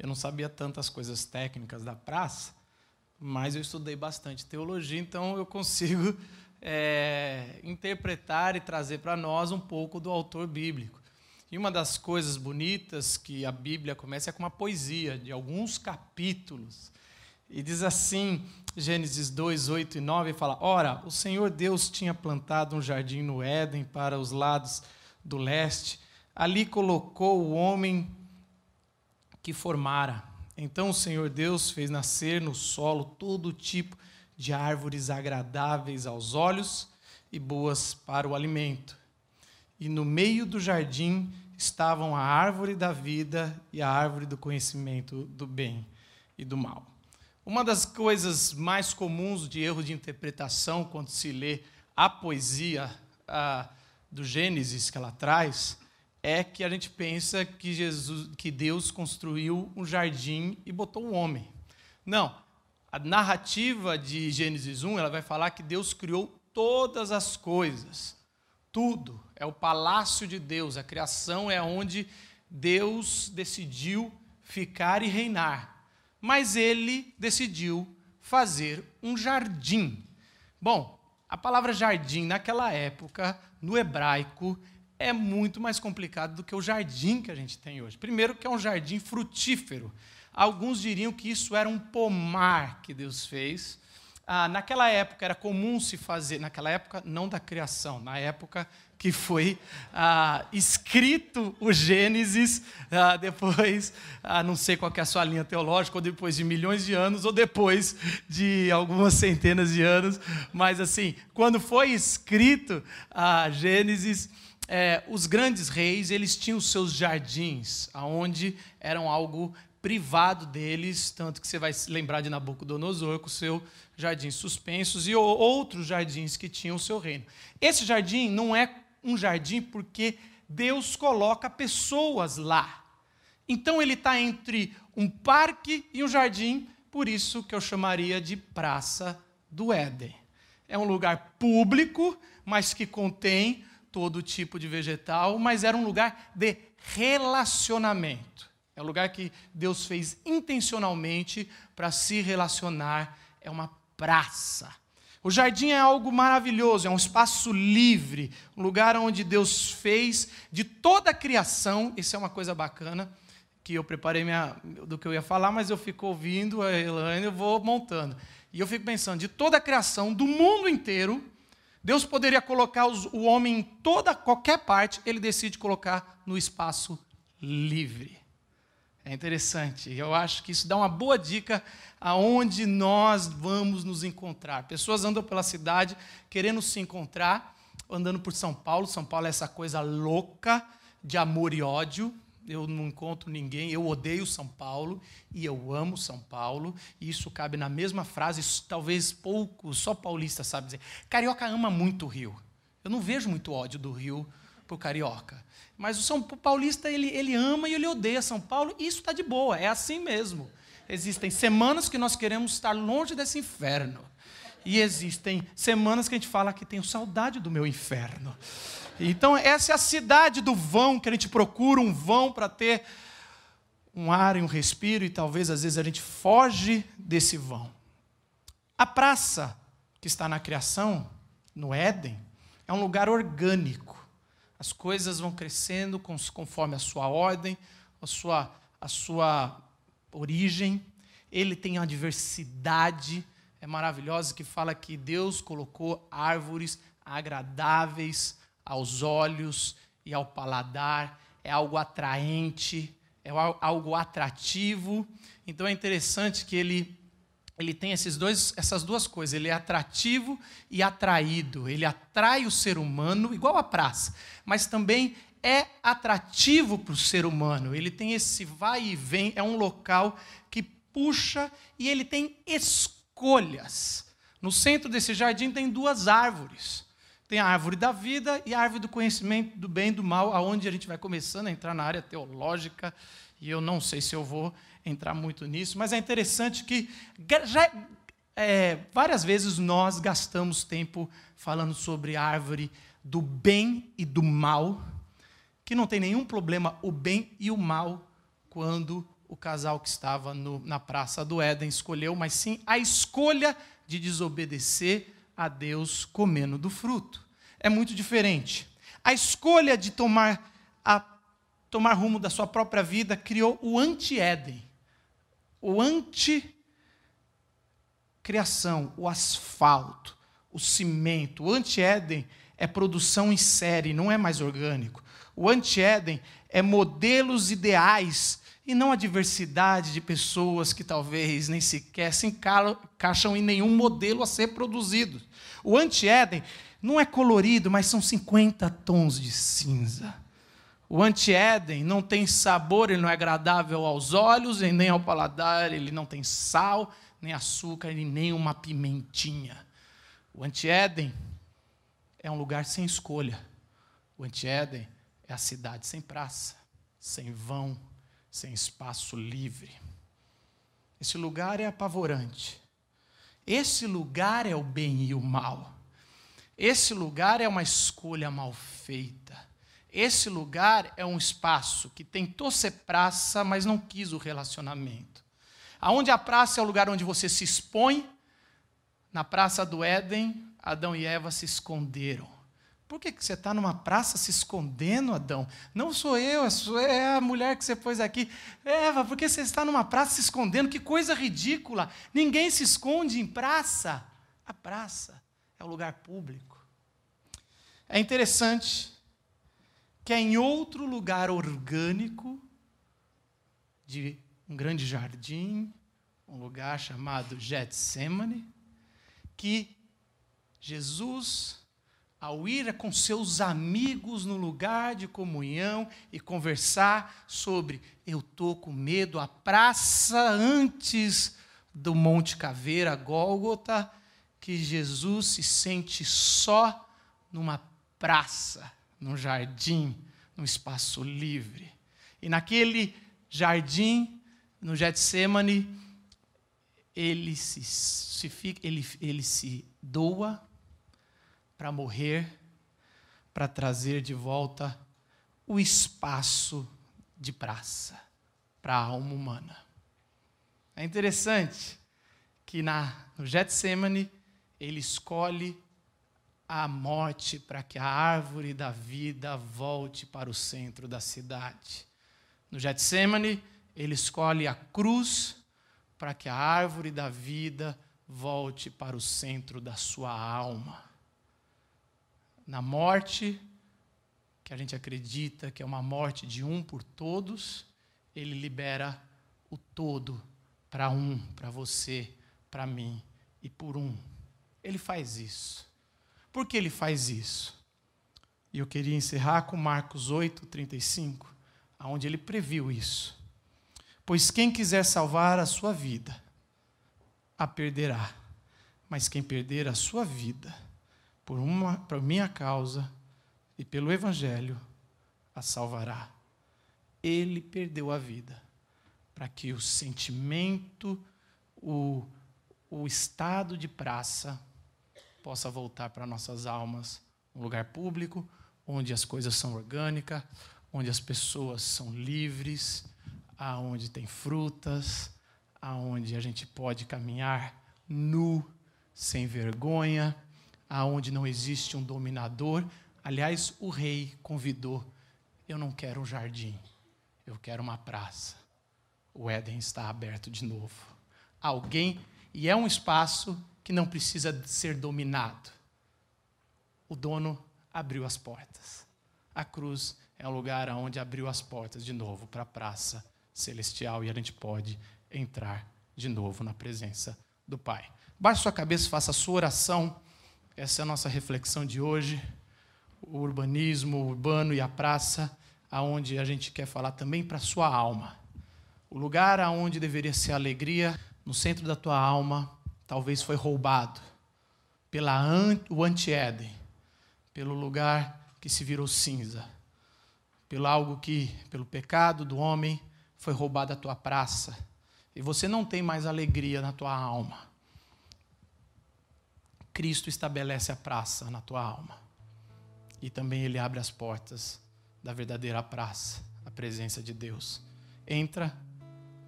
eu não sabia tantas coisas técnicas da praça, mas eu estudei bastante teologia, então eu consigo é, interpretar e trazer para nós um pouco do autor bíblico. E uma das coisas bonitas que a Bíblia começa é com uma poesia de alguns capítulos. E diz assim, Gênesis 2, 8 e 9, fala: Ora, o Senhor Deus tinha plantado um jardim no Éden para os lados do leste ali colocou o homem que formara. Então o Senhor Deus fez nascer no solo todo tipo de árvores agradáveis aos olhos e boas para o alimento. E no meio do jardim estavam a árvore da vida e a árvore do conhecimento do bem e do mal. Uma das coisas mais comuns de erro de interpretação quando se lê a poesia a, do Gênesis que ela traz é que a gente pensa que Jesus, que Deus construiu um jardim e botou um homem. Não. A narrativa de Gênesis 1, ela vai falar que Deus criou todas as coisas. Tudo é o palácio de Deus, a criação é onde Deus decidiu ficar e reinar. Mas ele decidiu fazer um jardim. Bom, a palavra jardim naquela época, no hebraico, é muito mais complicado do que o jardim que a gente tem hoje. Primeiro, que é um jardim frutífero. Alguns diriam que isso era um pomar que Deus fez. Ah, naquela época era comum se fazer, naquela época não da criação, na época que foi ah, escrito o Gênesis, ah, depois, ah, não sei qual é a sua linha teológica, ou depois de milhões de anos, ou depois de algumas centenas de anos, mas assim, quando foi escrito a Gênesis, é, os grandes reis eles tinham seus jardins, aonde eram algo privado deles, tanto que você vai se lembrar de Nabucodonosor com o seu jardim suspensos e outros jardins que tinham o seu reino. Esse jardim não é um jardim porque Deus coloca pessoas lá. Então ele está entre um parque e um jardim, por isso que eu chamaria de Praça do Éden. É um lugar público, mas que contém todo tipo de vegetal, mas era um lugar de relacionamento. É um lugar que Deus fez intencionalmente para se relacionar. É uma praça. O jardim é algo maravilhoso, é um espaço livre, um lugar onde Deus fez de toda a criação. Isso é uma coisa bacana que eu preparei minha, do que eu ia falar, mas eu fico ouvindo a Elaine, eu vou montando. E eu fico pensando, de toda a criação, do mundo inteiro, Deus poderia colocar o homem em toda qualquer parte, ele decide colocar no espaço livre. É interessante. Eu acho que isso dá uma boa dica aonde nós vamos nos encontrar. Pessoas andam pela cidade querendo se encontrar, andando por São Paulo. São Paulo é essa coisa louca de amor e ódio eu não encontro ninguém, eu odeio São Paulo e eu amo São Paulo, isso cabe na mesma frase, talvez pouco, só paulista sabe dizer. Carioca ama muito o Rio. Eu não vejo muito ódio do Rio por carioca. Mas o São Paulista, ele, ele ama e ele odeia São Paulo, e isso está de boa, é assim mesmo. Existem semanas que nós queremos estar longe desse inferno. E existem semanas que a gente fala que tenho saudade do meu inferno. Então, essa é a cidade do vão que a gente procura, um vão para ter um ar e um respiro, e talvez às vezes a gente foge desse vão. A praça que está na criação, no Éden, é um lugar orgânico. As coisas vão crescendo conforme a sua ordem, a sua, a sua origem. Ele tem uma diversidade é maravilhosa que fala que Deus colocou árvores agradáveis aos olhos e ao paladar, é algo atraente, é algo atrativo. Então é interessante que ele ele tem esses dois, essas duas coisas. Ele é atrativo e atraído. Ele atrai o ser humano, igual a praça, mas também é atrativo para o ser humano. Ele tem esse vai e vem, é um local que puxa e ele tem escolhas. No centro desse jardim tem duas árvores. Tem a árvore da vida e a árvore do conhecimento do bem e do mal, aonde a gente vai começando a entrar na área teológica, e eu não sei se eu vou entrar muito nisso, mas é interessante que já, é, várias vezes nós gastamos tempo falando sobre a árvore do bem e do mal, que não tem nenhum problema o bem e o mal quando o casal que estava no, na praça do Éden escolheu, mas sim a escolha de desobedecer a Deus comendo do fruto. É muito diferente. A escolha de tomar, a, tomar rumo da sua própria vida criou o anti-Éden, o anti-criação, o asfalto, o cimento. O anti-Éden é produção em série, não é mais orgânico. O anti-Éden é modelos ideais e não a diversidade de pessoas que talvez nem sequer se encaixam em nenhum modelo a ser produzido. O anti-Éden não é colorido, mas são 50 tons de cinza. O anti-Éden não tem sabor, ele não é agradável aos olhos e nem ao paladar, ele não tem sal, nem açúcar e nem uma pimentinha. O anti-Éden é um lugar sem escolha. O anti-Éden é a cidade sem praça, sem vão, sem espaço livre. Esse lugar é apavorante. Esse lugar é o bem e o mal. Esse lugar é uma escolha mal feita. Esse lugar é um espaço que tentou ser praça, mas não quis o relacionamento. Aonde a praça é o lugar onde você se expõe, na praça do Éden, Adão e Eva se esconderam. Por que, que você está numa praça se escondendo, Adão? Não sou eu, é a mulher que você pôs aqui. Eva, por que você está numa praça se escondendo? Que coisa ridícula. Ninguém se esconde em praça. A praça é o lugar público. É interessante que é em outro lugar orgânico, de um grande jardim, um lugar chamado Getsemane, que Jesus ao ir com seus amigos no lugar de comunhão e conversar sobre eu estou com medo, a praça antes do Monte Caveira, Gólgota, que Jesus se sente só numa praça, num jardim, num espaço livre. E naquele jardim, no Getsemane, ele se, se, ele, ele se doa para morrer, para trazer de volta o espaço de praça para a alma humana. É interessante que na, no Getsemane ele escolhe a morte para que a árvore da vida volte para o centro da cidade. No Getsemane, ele escolhe a cruz para que a árvore da vida volte para o centro da sua alma na morte, que a gente acredita que é uma morte de um por todos, ele libera o todo para um, para você, para mim e por um. Ele faz isso. Por que ele faz isso? E eu queria encerrar com Marcos 8, 35, onde ele previu isso. Pois quem quiser salvar a sua vida, a perderá. Mas quem perder a sua vida, por, uma, por minha causa e pelo Evangelho, a salvará. Ele perdeu a vida para que o sentimento, o, o estado de praça possa voltar para nossas almas, um lugar público, onde as coisas são orgânicas, onde as pessoas são livres, aonde tem frutas, aonde a gente pode caminhar nu, sem vergonha, aonde não existe um dominador. Aliás, o rei convidou: eu não quero um jardim, eu quero uma praça. O Éden está aberto de novo. Alguém, e é um espaço que não precisa ser dominado. O dono abriu as portas. A cruz é o lugar onde abriu as portas de novo para a praça celestial e a gente pode entrar de novo na presença do Pai. Baixe sua cabeça, faça a sua oração. Essa é a nossa reflexão de hoje. O urbanismo o urbano e a praça, aonde a gente quer falar também para a sua alma. O lugar aonde deveria ser alegria, no centro da tua alma, talvez foi roubado pela o anti-Éden, pelo lugar que se virou cinza, pelo algo que, pelo pecado do homem, foi roubada a tua praça. E você não tem mais alegria na tua alma. Cristo estabelece a praça na tua alma. E também ele abre as portas da verdadeira praça, a presença de Deus. Entra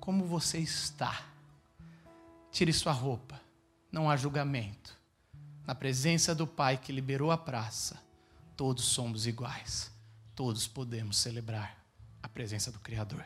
como você está. Tire sua roupa. Não há julgamento. Na presença do Pai que liberou a praça, todos somos iguais. Todos podemos celebrar a presença do Criador.